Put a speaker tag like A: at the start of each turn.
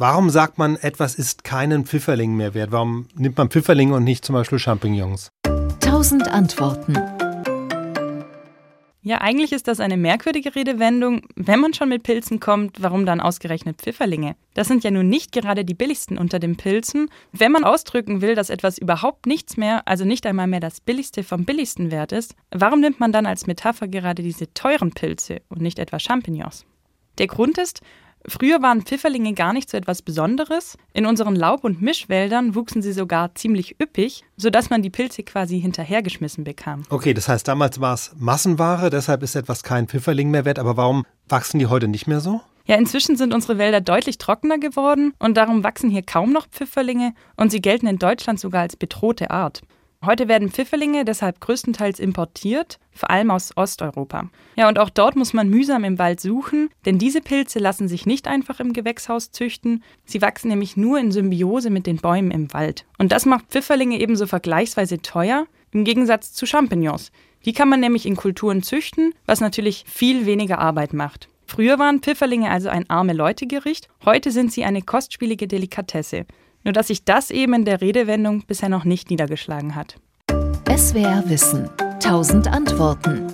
A: Warum sagt man, etwas ist keinen Pfifferling mehr wert? Warum nimmt man Pfifferlinge und nicht zum Beispiel Champignons?
B: Tausend Antworten.
C: Ja, eigentlich ist das eine merkwürdige Redewendung. Wenn man schon mit Pilzen kommt, warum dann ausgerechnet Pfifferlinge? Das sind ja nun nicht gerade die billigsten unter den Pilzen. Wenn man ausdrücken will, dass etwas überhaupt nichts mehr, also nicht einmal mehr das billigste vom billigsten wert ist, warum nimmt man dann als Metapher gerade diese teuren Pilze und nicht etwa Champignons? Der Grund ist, Früher waren Pfifferlinge gar nicht so etwas Besonderes. In unseren Laub- und Mischwäldern wuchsen sie sogar ziemlich üppig, sodass man die Pilze quasi hinterhergeschmissen bekam.
A: Okay, das heißt, damals war es Massenware, deshalb ist etwas kein Pfifferling mehr wert. Aber warum wachsen die heute nicht mehr so?
C: Ja, inzwischen sind unsere Wälder deutlich trockener geworden und darum wachsen hier kaum noch Pfifferlinge und sie gelten in Deutschland sogar als bedrohte Art. Heute werden Pfifferlinge deshalb größtenteils importiert, vor allem aus Osteuropa. Ja, und auch dort muss man mühsam im Wald suchen, denn diese Pilze lassen sich nicht einfach im Gewächshaus züchten. Sie wachsen nämlich nur in Symbiose mit den Bäumen im Wald. Und das macht Pfifferlinge ebenso vergleichsweise teuer, im Gegensatz zu Champignons. Die kann man nämlich in Kulturen züchten, was natürlich viel weniger Arbeit macht. Früher waren Pfifferlinge also ein arme Leute-Gericht, heute sind sie eine kostspielige Delikatesse. Nur dass sich das eben in der Redewendung bisher noch nicht niedergeschlagen hat.
B: SWR Wissen. Tausend Antworten.